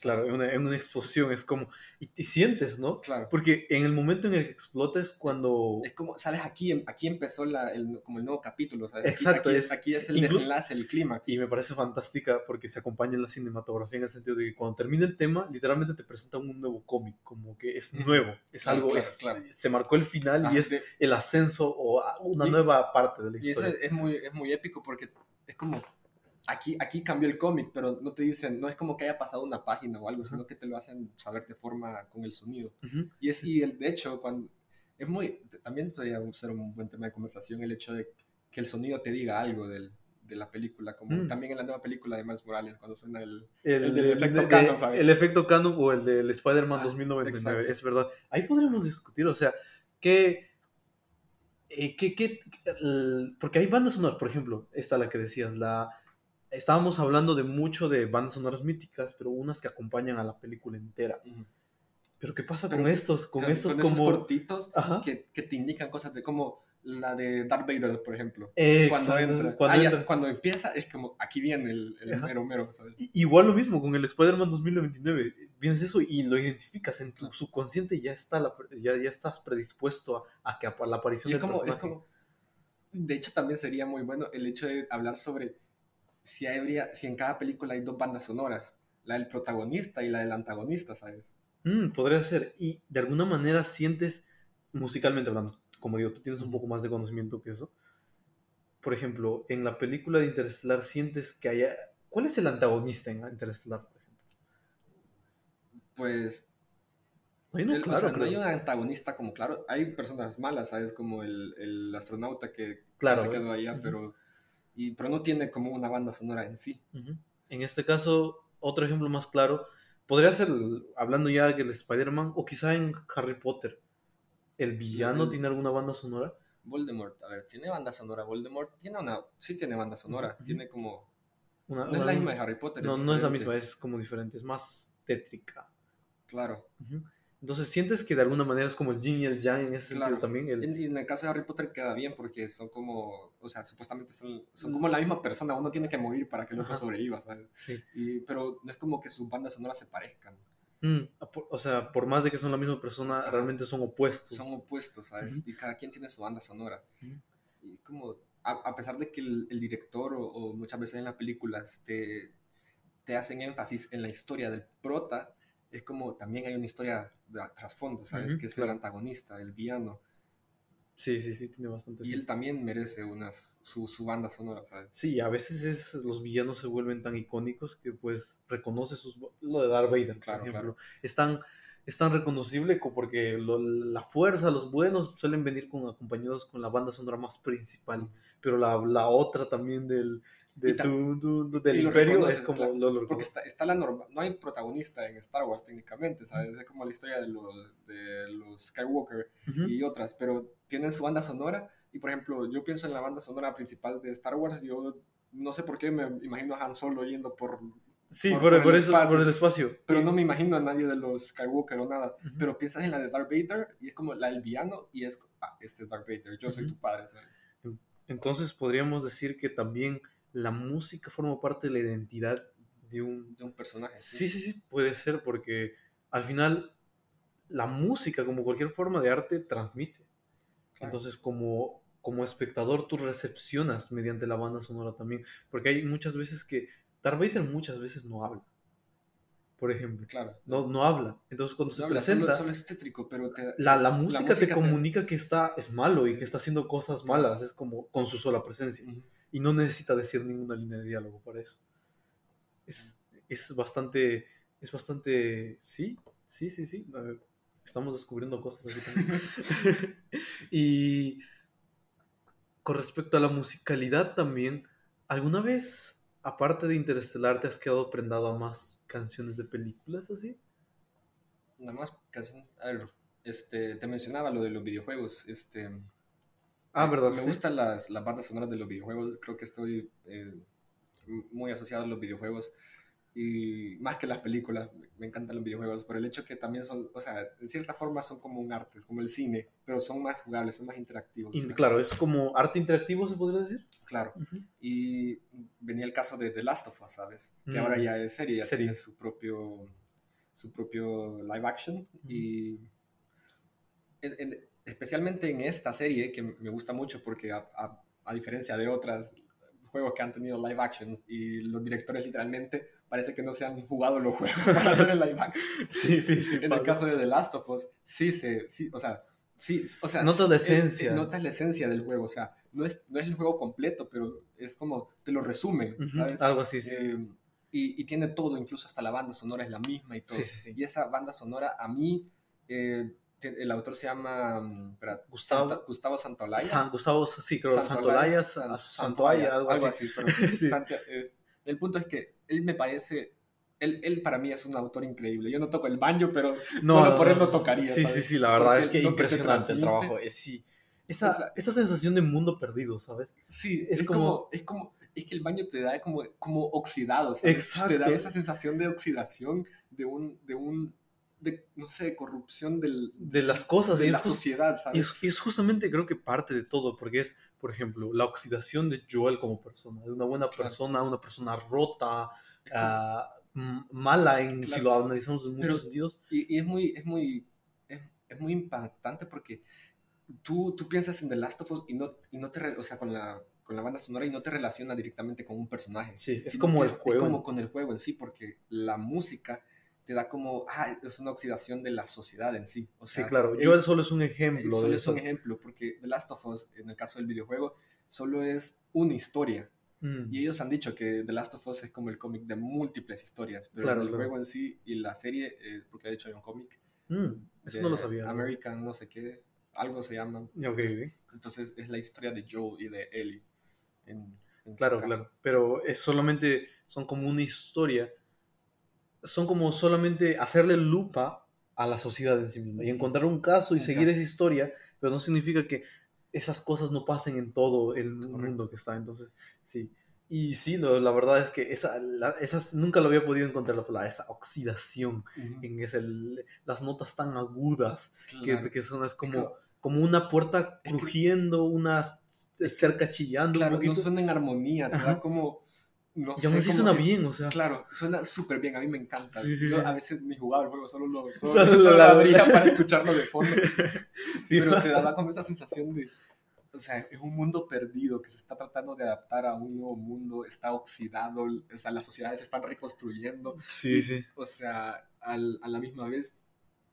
Claro, en una, una explosión es como... Y, y sientes, ¿no? Claro. Porque en el momento en el que explota es cuando... Es como, ¿sabes? Aquí, em- aquí empezó la, el, como el nuevo capítulo, ¿sabes? Exacto, Aquí, es- es, aquí es el inclu- desenlace, el clímax. Y me parece fantástica porque se acompaña en la cinematografía en el sentido de que cuando termina el tema, literalmente te presentan un nuevo cómic, como que es nuevo, es Claro, algo, claro, es- claro. se marcó el final Ah, y es de- el ascenso o una Y- nueva parte de la Y eso historia. es muy, es muy épico porque es como, aquí, aquí cambió el cómic, pero no te dicen, no es como que haya pasado una página o algo, sino que te lo hacen saber de forma con el sonido. Ujú. Y, es, y el, de hecho, cuando, es muy, también podría ser un buen tema de conversación el hecho de que el sonido te diga algo del, de la película, como Mm. también en la nueva película de Miles Morales, cuando suena el... El, El el- efecto canon, el efecto canon o el del Spider-Man Ah, 2099, exacto. es verdad. Ahí podríamos discutir, o sea, que... eh, que- porque hay bandas sonoras, por ejemplo, esta la que decías, la... Estábamos hablando de mucho de bandas sonoras míticas, pero unas que acompañan a la película entera. Pero ¿qué pasa Pero con que- estos? Con Con estos esos como... cortitos que, que te indican cosas de como la de Darth Vader, por ejemplo. Exacto, Cuando entra. cuando Ah, ya, entra. cuando empieza es como, aquí viene el, el mero mero, ¿sabes? Igual lo mismo con el Spider-Man 2099. Vienes eso y lo identificas en tu Claro. subconsciente ya está la, ya, ya estás predispuesto a, a que a la aparición Y es del como, es personaje. como, de hecho también sería muy bueno el hecho de hablar sobre si, habría, si en cada película hay dos bandas sonoras, la del protagonista y la del antagonista, ¿sabes? Mm, podría ser. Y de alguna manera sientes, musicalmente hablando, como digo, tú tienes un poco más de conocimiento que eso. Por ejemplo, en la película de Interestelar sientes que haya... ¿Cuál es el antagonista en Interestelar, por ejemplo? Pues No hay uno el- o claro, sea, no hay un antagonista como claro, hay personas malas, ¿sabes? Como el, el astronauta que Claro, se quedó allá, ujú. pero, y, pero no tiene como una banda sonora en sí. En este caso, otro ejemplo más claro, podría ser, hablando ya del Spider-Man, o quizá en Harry Potter. ¿El villano Mm. tiene alguna banda sonora? Voldemort, a ver, ¿tiene banda sonora? Voldemort tiene una, sí tiene banda sonora, tiene como, Una- no es la misma de Harry Potter. no, no es la misma, es como diferente, es más tétrica. Claro. Entonces, ¿sientes que de alguna manera es como el yin y el yang en ese Claro. sentido también? El- En, en el caso de Harry Potter queda bien porque son como, o sea, supuestamente son, son como la misma persona, uno tiene que morir para que el otro Ajá. sobreviva, ¿sabes? sí. Y, pero no es como que sus bandas sonoras se parezcan, Mm, o sea, por más de que son la misma persona, Ajá. realmente son opuestos. son opuestos, ¿sabes? Ujú. Y cada quien tiene su banda sonora. Ujú. Y como, a, a pesar de que el, el director o, o muchas veces en las películas te, te hacen énfasis en la historia del prota, es como también hay una historia de trasfondo, ¿sabes? Que es el antagonista, el villano. Sí, sí, sí, tiene bastante Y él también merece unas, su, su banda sonora, ¿sabes? Sí, a veces es, los villanos se vuelven tan icónicos que pues reconoce sus... Lo de Darth Vader, Claro, por ejemplo. claro. Es, tan, es tan reconocible co- porque lo- la fuerza, los buenos suelen venir con, acompañados con la banda sonora más principal. Pero la, la otra también del, de tu- tu- tu- del y imperio es como... claro, lo- lo Porque está, está la norma, no hay protagonista en Star Wars técnicamente, ¿sabes? Es como la historia de los, de los Skywalker y otras, pero tienen su banda sonora. Y por ejemplo, yo pienso en la banda sonora principal de Star Wars, yo no sé por qué me imagino a Han Solo yendo por... Sí, por- por, por por el eso, espacio. por el espacio. Pero no me imagino a nadie de los Skywalker o nada. Pero piensas en la de Darth Vader y es como la del villano y es, ah, este es Darth Vader, yo soy tu padre, ¿sabes? Entonces podríamos decir que también la música forma parte de la identidad de un, De un personaje. Sí, sí, sí, puede ser, porque al final la música, como cualquier forma de arte, transmite. Claro. Entonces, como, como espectador, tú recepcionas mediante la banda sonora también. Porque hay muchas veces que Darth Vader muchas veces no habla. por ejemplo. Claro. No, no habla. Entonces cuando se habla, presenta, solo, solo es tétrico, pero te- la, la música te música te- comunica que está, es malo y que está haciendo cosas malas. Es como con su sola presencia. Y no necesita decir ninguna línea de diálogo para eso. Es, es bastante, es bastante, sí, sí, sí, sí. Estamos descubriendo cosas aquí también. y con respecto a la musicalidad también, ¿alguna vez, aparte de Interestelar, te has quedado prendado a más canciones de películas así? Nada más canciones. A ver, este, te mencionaba lo de los videojuegos. Este, Ah, ¿verdad? Me Sí. gustan las, las bandas sonoras de los videojuegos. Creo que estoy eh, muy asociado a los videojuegos. Y más que las películas, me- encantan los videojuegos por el hecho que también son, o sea, en cierta forma son como un arte, es como el cine, pero son más jugables, son más interactivos. Y, claro, es como arte interactivo, se podría decir. Claro. Ujú. Y venía el caso de The Last of Us, ¿sabes? Que Mm. ahora ya es serie, ya Serie. tiene su propio, su propio live action. Y en- en- especialmente en esta serie, que me gusta mucho porque a, a- a diferencia de otras juegos que han tenido live action y los directores literalmente parece que no se han jugado los juegos para hacer el live action. Sí, sí, sí. En el pasa. caso de The Last of Us, sí se, sí, o sea, sí, o sea, Notas la es- esencia. es- notas la esencia del juego, o sea, no es, no es el juego completo, pero es como, te lo resumen, Ujú, ¿sabes? Algo así, sí. Eh, y, y tiene todo, incluso hasta la banda sonora es la misma y todo. Sí, sí, sí. Y esa banda sonora, a mí, eh, el autor se llama mm, espera, Gustavo- Santa- Gustavo Santolaya. San Gustavo, sí, creo, Santolaya, Santolaya, San- Santoaya, algo así. pero Sí. Santia- es- el punto es que él me parece, él, él para mí es un autor increíble. Yo no toco el banjo, pero solo por él lo tocaría. Sí, ¿sabes? sí, sí, la verdad Porque es que lo que impresionante el trabajo. Es, sí. Esa, Esa- esa sensación de mundo perdido, ¿sabes? Sí, Es es, como- como, es como, es que el baño te da como, como oxidado, ¿sabes? Exacto. Te da esa sensación de oxidación, de un, de un, de, no sé, de corrupción del, De las cosas. de y la es, sociedad, ¿sabes? es, y es justamente creo que parte de todo, porque es, por ejemplo, la oxidación de Joel como persona, de una buena Claro. persona, una persona rota, Es m- mala en, si Claro. lo analizamos en muchos Pero- sentidos. y, y es muy, es muy, es, es muy impactante porque tú, tú piensas en The Last of Us y no, y no te, o sea, con la, con la banda sonora y no te relaciona directamente con un personaje. Sí, es como el es, juego. Es como con el juego en sí, porque la música te da como, ah, es una oxidación de la sociedad en sí. O Sí, sea, claro. el- Joel solo es un ejemplo. solo de es un eso. ejemplo, porque The Last of Us, en el caso del videojuego, solo es una historia. Mm. Y ellos han dicho que The Last of Us es como el cómic de múltiples historias, pero Claro, el claro. juego en sí y la serie, eh, porque de hecho hay un cómic, Mm, Eso no lo sabía. American no sé qué, algo se llama. Ya, ok, ok. Entonces es la historia de Joel y de Ellie. En, en Claro, claro. Pero es solamente, son como una historia. Son como solamente hacerle lupa a la sociedad en sí misma y encontrar un caso y Un seguir caso. esa historia, pero no significa que esas cosas no pasen en todo el Correcto. mundo que está. Entonces, sí. Y sí, lo- la verdad es que esa, la- esas nunca lo había podido encontrar la esa oxidación Ujú. en ese, las notas tan agudas que, Claro. que son es como, como- como una puerta Es que- crujiendo, una que- cerca chillando. un Claro, no poquito. suena en armonía, te da como... No sé, como suena es- bien, o sea. Claro, suena súper bien, a mí me encanta. Sí, sí, Yo sí. a veces jugaba el juego, solo lo, solo, Solo solo lo lo abría para escucharlo de fondo. Sí, pero te daba como esa sensación de, o sea, es un mundo perdido que se está tratando de adaptar a un nuevo mundo, está oxidado, o sea, las sociedades se están reconstruyendo, Sí, sí. o sea, al- a la misma vez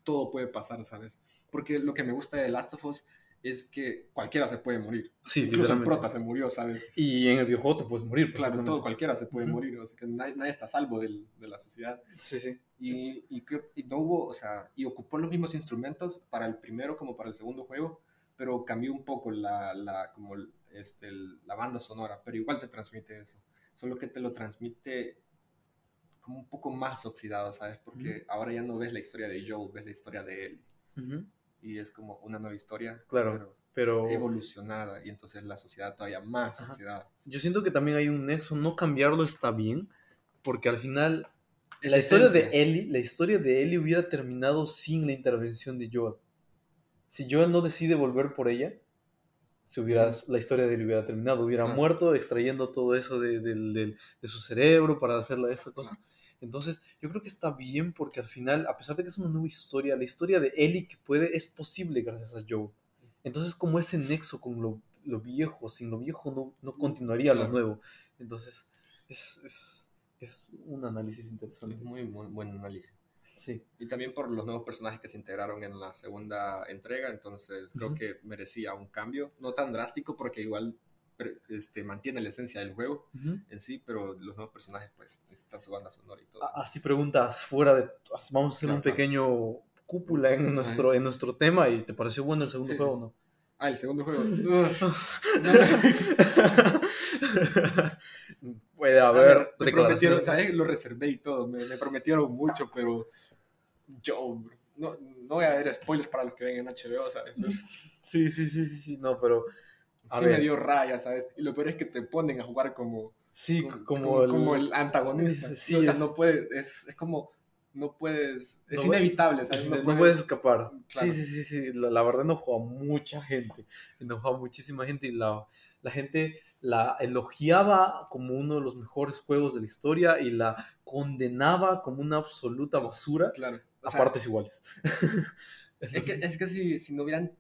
todo puede pasar, ¿sabes? Porque lo que me gusta de Last of Us es que cualquiera se puede morir. Sí, Incluso el prota se murió, ¿sabes? Y en el videojuego te puedes morir. Claro, todo, cualquiera se puede Ujú. morir, o sea, que nadie, nadie está a salvo del- de la sociedad. Sí, sí. Y, y, y no hubo, o sea, y ocupó los mismos instrumentos para el primero como para el segundo juego, pero cambió un poco la, la, como este, la banda sonora, pero igual te transmite eso. Solo que te lo transmite como un poco más oxidado, ¿sabes? Porque ahora ya no ves la historia de Joel, ves la historia de él. Ujú. Y es como una nueva historia, Claro. pero Pero evolucionada, y entonces la sociedad todavía más Ajá. oxidada. yo siento que también hay un nexo. No cambiarlo está bien. Porque al final, Es la historia esencia. de Ellie, la historia de Ellie hubiera terminado sin la intervención de Joel. Si Joel no decide volver por ella, se hubiera, la historia de él hubiera terminado. Hubiera muerto extrayendo todo eso de, del- de su cerebro para hacerla esa cosa. Entonces, yo creo que está bien porque al final, a pesar de que es una nueva historia, la historia de Ellie que puede es posible gracias a Joe. Entonces, como ese nexo con lo, lo viejo, sin lo viejo no, no continuaría lo nuevo. Entonces, es, es, Es un análisis interesante. Muy, muy buen análisis. Sí. Y también por los nuevos personajes que se integraron en la segunda entrega, entonces creo que merecía un cambio, no tan drástico porque igual este, mantiene la esencia del juego Ujú. en sí, pero los nuevos personajes pues necesitan su banda sonora y todo. A- Así preguntas fuera de... Vamos a hacer Claro, un claro. pequeño cúpula en nuestro, en nuestro tema y ¿te pareció bueno el segundo Sí, juego sí. o no? Ah, el segundo juego. Puede A haber me prometieron. ¿sabes? Lo reservé y todo, me, me prometieron mucho, pero yo no, no voy a ver spoilers para los que ven en HBO, ¿sabes? Sí, sí, sí, sí, sí, no, pero A sí ver. me dio raya, ¿sabes? Y lo peor es que te ponen a jugar como, sí, como, como, el... como el antagonista. Sí, o sea, es- no puedes, es, es como, no puedes, es No inevitable, ¿sabes? No, No, puedes, puedes, escapar. Claro. Sí, sí, sí, sí. La, la verdad enojó a mucha gente. Enojó a muchísima gente y la, la gente la elogiaba como uno de los mejores juegos de la historia y la condenaba como una absoluta basura Claro. O a sea, partes iguales. es que, es que si, si no hubieran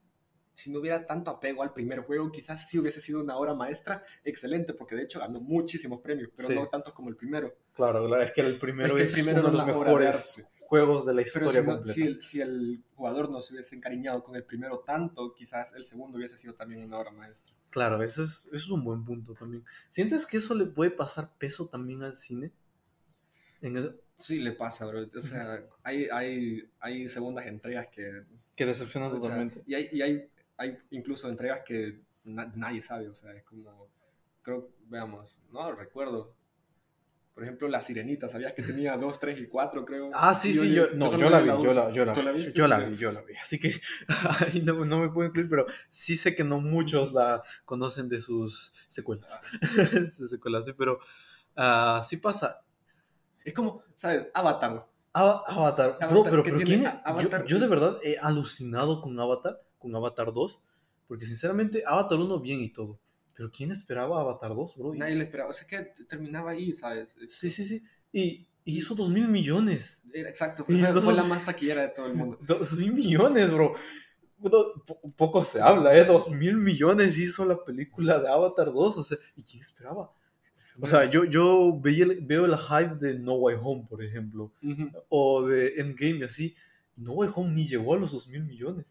si no hubiera tanto apego al primer juego, quizás sí hubiese sido una obra maestra excelente, porque de hecho ganó muchísimos premios, pero Sí. no tanto como el primero. Claro, la- es que el primero Es es, que el primero uno de los de mejores juegos de la Pero historia si, no- completa. si el, si el jugador no se hubiese encariñado con el primero tanto, quizás el segundo hubiese sido también una obra maestra. Claro, eso es, eso es un buen punto también. ¿Sientes que eso le puede pasar peso también al cine? En el- Sí, le pasa, bro. O sea, hay, hay, hay segundas entregas que... que decepcionan o sea, totalmente. y hay, y hay, hay incluso entregas que na- nadie sabe, o sea, es como... Creo, veamos, no recuerdo. Por ejemplo, La Sirenita, ¿sabías que tenía 2, 3 y 4, creo? Ah, sí, Y sí, yo, no, yo la vi, yo la, yo la ¿Tú la vi, yo la vi, yo la vi, así que ahí no, no me puedo incluir, pero sí sé que no muchos la conocen de sus secuelas, sus secuelas, sí, pero ah, sí pasa. Es como, ¿sabes? Avatar. Ava- Avatar, bro, Avatar, pero, ¿qué pero tiene ¿quién- Avatar? Yo, yo de verdad he alucinado con Avatar, con Avatar 2, porque sinceramente Avatar 1 bien y todo, pero ¿quién esperaba Avatar 2, bro? Nadie le esperaba. O sea, que terminaba ahí, ¿sabes? Sí, sí, sí, y, y hizo 2 mil millones. Exacto. Fue, fue dos- la más taquillera de todo el mundo. Dos mil millones, bro. Po- poco se habla, ¿eh? Dos mil millones hizo la película de Avatar 2. O sea, ¿y quién esperaba? O sea, yo, yo veía el- veo el hype de No Way Home, por ejemplo, Ujú. o de Endgame y así. No Way Home ni llegó a los dos mil millones.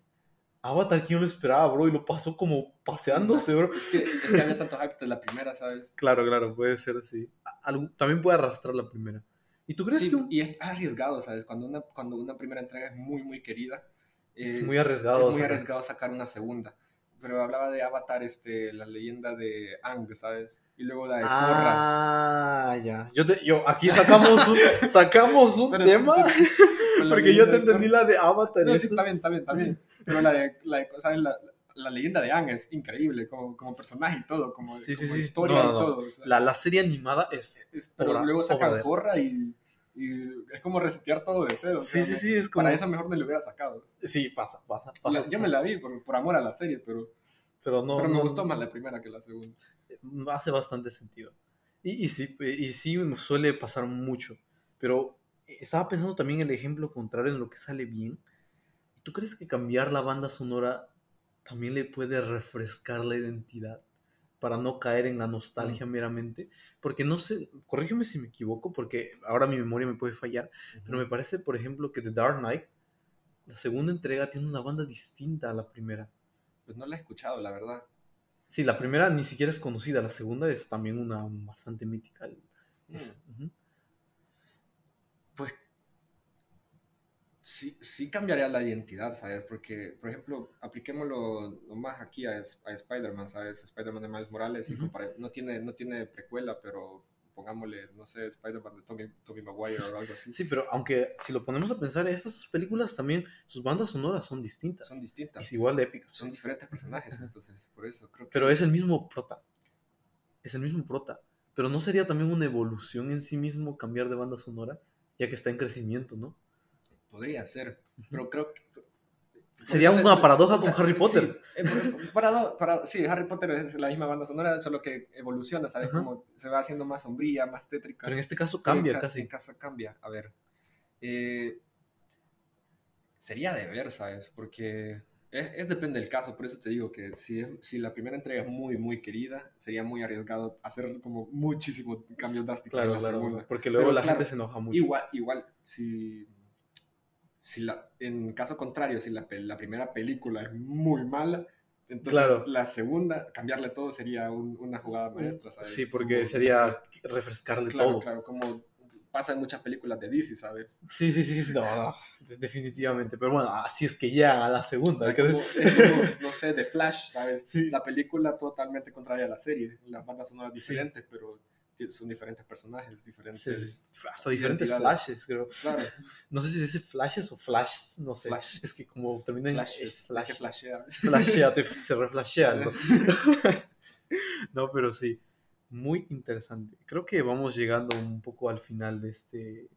Avatar, ¿quién lo esperaba, bro? Y lo pasó como paseándose, bro. Es que, es que había tanto hype de la primera, ¿sabes? Claro, claro, puede ser así. También puede arrastrar la primera. ¿Y tú crees Sí, que un- y es arriesgado, ¿sabes? Cuando una, cuando una primera entrega es muy, muy querida, es es, muy arriesgado? es muy sacar- arriesgado sacar una segunda. Pero hablaba de Avatar, este, la leyenda de Ang, ¿sabes? Y luego la de Korra. Ah, ya. Yo, te- yo aquí sacamos un, sacamos un Pero tema sí, Con la porque yo te entendí la de Avatar. No, sí, está bien, está bien, está bien. Pero la de, la, de- ¿sabes? La, la leyenda de Ang es increíble, como, como personaje y todo, como, Sí, como sí. historia No, y no, no. todo. o sea, la, la serie animada es. es- pero obra- luego sacan Korra y, y es como resetear todo de cero. o Sí, sea, sí, sí, es como. Para eso mejor no le hubiera sacado. Sí, pasa, pasa. pasa La- yo me la vi por, por amor a la serie, pero, Pero no. pero me no- gustó más la primera que la segunda. Hace bastante sentido. Y, y sí, y sí suele pasar mucho. Pero estaba pensando también el ejemplo contrario en lo que sale bien. ¿Tú crees que cambiar la banda sonora también le puede refrescar la identidad para no caer en la nostalgia meramente? Porque no sé, corrígeme si me equivoco, porque ahora mi memoria me puede fallar, pero me parece, por ejemplo, que The Dark Knight, la segunda entrega tiene una banda distinta a la primera. Pues no la he escuchado, la verdad. Sí, la primera ni siquiera es conocida, la segunda es también una bastante mítica. Es-. Pues sí, sí cambiaría la identidad, ¿sabes? Porque, por ejemplo, apliquémoslo lo más aquí a, a Spider-Man, ¿sabes? Spider-Man de Miles Morales, y compare- no, tiene, no tiene precuela, pero pongámosle, no sé, Spider-Man de Tommy, Tommy Maguire o algo así. Sí, pero aunque si lo ponemos a pensar, estas dos películas también, sus bandas sonoras son distintas. Son distintas, Es igual de épicas. son diferentes personajes, entonces, por eso creo que... Pero es el mismo prota. Es el mismo prota. Pero no sería también una evolución en sí mismo cambiar de banda sonora, ya que está en crecimiento, ¿no? Podría ser, pero creo que... Sería una paradoja o con sea, Harry Potter. Sí, eh, por- parado- para- sí, Harry Potter es la misma banda sonora, solo que evoluciona, ¿sabes? Ajá. Como se va haciendo más sombría, más tétrica. Pero en este caso cambia en casi. En casa cambia. A ver. eh, sería de ver, ¿sabes? Porque Es, es, depende del caso, por eso te digo que si, si la primera entrega es muy, muy querida, sería muy arriesgado hacer como muchísimos cambios drásticos claro, en la claro, segunda. Porque luego Pero la claro, gente se enoja mucho. Igual, igual, si, si la, en caso contrario, si la, la primera película es muy mala, entonces Claro. la segunda, cambiarle todo sería un- una jugada maestra, ¿sabes? Sí, porque Como- sería refrescarle Claro, todo. claro, como pasa en muchas películas de DC, ¿sabes? Sí, sí, sí, sí, no, no, de- definitivamente. Pero bueno, así es que llegan a la segunda. Como- es como, no sé, de Flash, ¿sabes? Sí. La película totalmente contraria a la serie. Las bandas sonoras Sí. diferentes, pero ti- son diferentes personajes, diferentes. Sí, sí, hasta diferentes flashes, creo. Claro, No sé si dice flashes o flashes, no sé. Flashes. Es que como termina en flashes, es flash. flashea. Flashea, te- se reflashea algo. no, pero sí, muy interesante. Creo que vamos llegando un poco al final de este,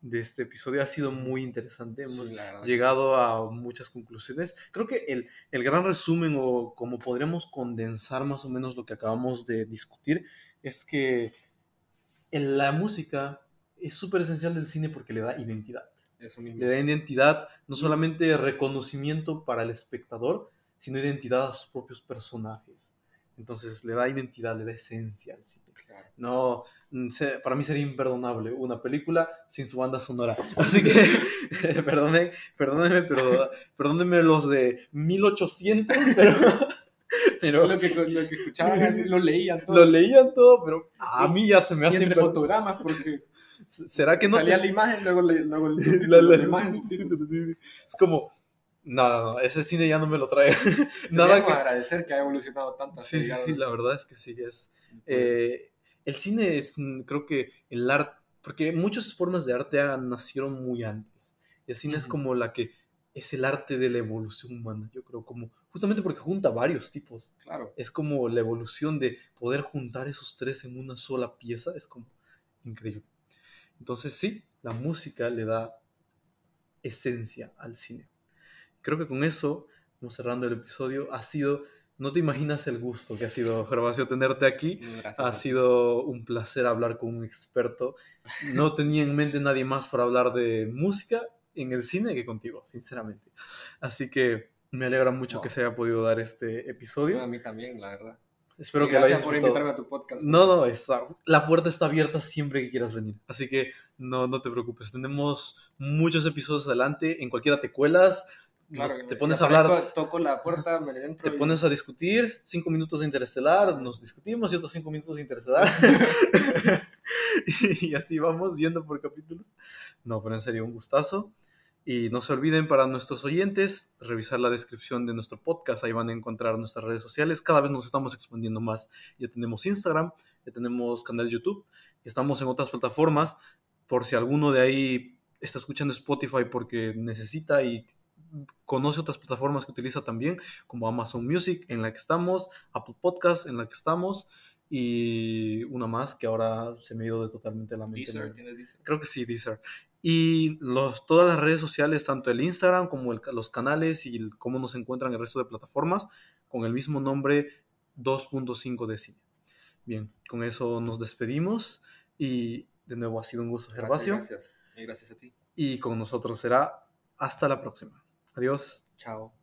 de este episodio. Ha sido muy interesante. Hemos Sí, llegado a muchas conclusiones. Creo que el, el gran resumen o como podríamos condensar más o menos lo que acabamos de discutir es que en la música es súper esencial del cine porque le da identidad. Eso mismo. le da identidad, no solamente reconocimiento para el espectador, sino identidad a sus propios personajes. Entonces le da identidad, le da esencia al cine. Claro. No, mm, se- para mí sería imperdonable una película sin su banda sonora. Así que, perdónenme, pero perdónenme los de 1800, pero, pero Lo que, lo que escuchaban, así, lo leían todo. lo leían todo, pero a mí ya se me y hace entre imper- fotogramas, porque ¿Será que no? salía te- la imagen, luego, le- luego el la, subtítulo, la- la imagen, subtítulo. sí, sí. Es como, no, no, no, ese cine ya no me lo trae. Nada que... agradecer que haya evolucionado tanto. Sí, sí, sí, la verdad es que sí, es... eh, el cine es, mm, creo que el arte, porque muchas formas de arte nacieron muy antes. Y el cine es Ujú. como la que es el arte de la evolución humana, yo creo, como justamente porque junta varios tipos. Claro. Es como la evolución de poder juntar esos tres en una sola pieza, es como increíble. Entonces sí, la música le da esencia al cine. Creo que con eso, vamos cerrando el episodio, ha sido, no te imaginas el gusto que ha sido, Gervasio, tenerte aquí. Gracias. Ha sido un placer hablar con un experto. No tenía en mente nadie más para hablar de música en el cine que contigo, sinceramente. Así que me alegra mucho que se haya podido dar este episodio. A mí también, la verdad. Espero Y que lo gracias hayas por invitarme a tu podcast. No, no, está, la puerta está abierta siempre que quieras venir. Así que no, no te preocupes. Tenemos muchos episodios adelante. En cualquiera te cuelas, Claro, nos- te pones a hablar, aparezco, Toco la puerta, me entro. te y- pones a discutir. Cinco minutos de Interestelar, nos discutimos y otros cinco minutos de Interestelar. y así vamos viendo por capítulos. No, pero en serio, un gustazo. Y no se olviden para nuestros oyentes revisar la descripción de nuestro podcast. Ahí van a encontrar nuestras redes sociales. Cada vez nos estamos expandiendo más. Ya tenemos Instagram, ya tenemos canal de YouTube, estamos en otras plataformas. Por si alguno de ahí está escuchando Spotify porque necesita y conoce otras plataformas que utiliza también, como Amazon Music, en la que estamos, Apple Podcast, en la que estamos, y una más que ahora se me ha ido de totalmente la mente. Deezer, ¿no? ¿tienes Deezer? Creo que sí, Deezer. Y los, todas las redes sociales, tanto el Instagram como el- los canales y el- cómo nos encuentran el resto de plataformas, con el mismo nombre 2.5 de cine. Bien, con eso nos despedimos y de nuevo ha sido un gusto, Gervasio. Gracias, gracias. Y gracias a ti. Y con nosotros será hasta la próxima. Adiós. Chao.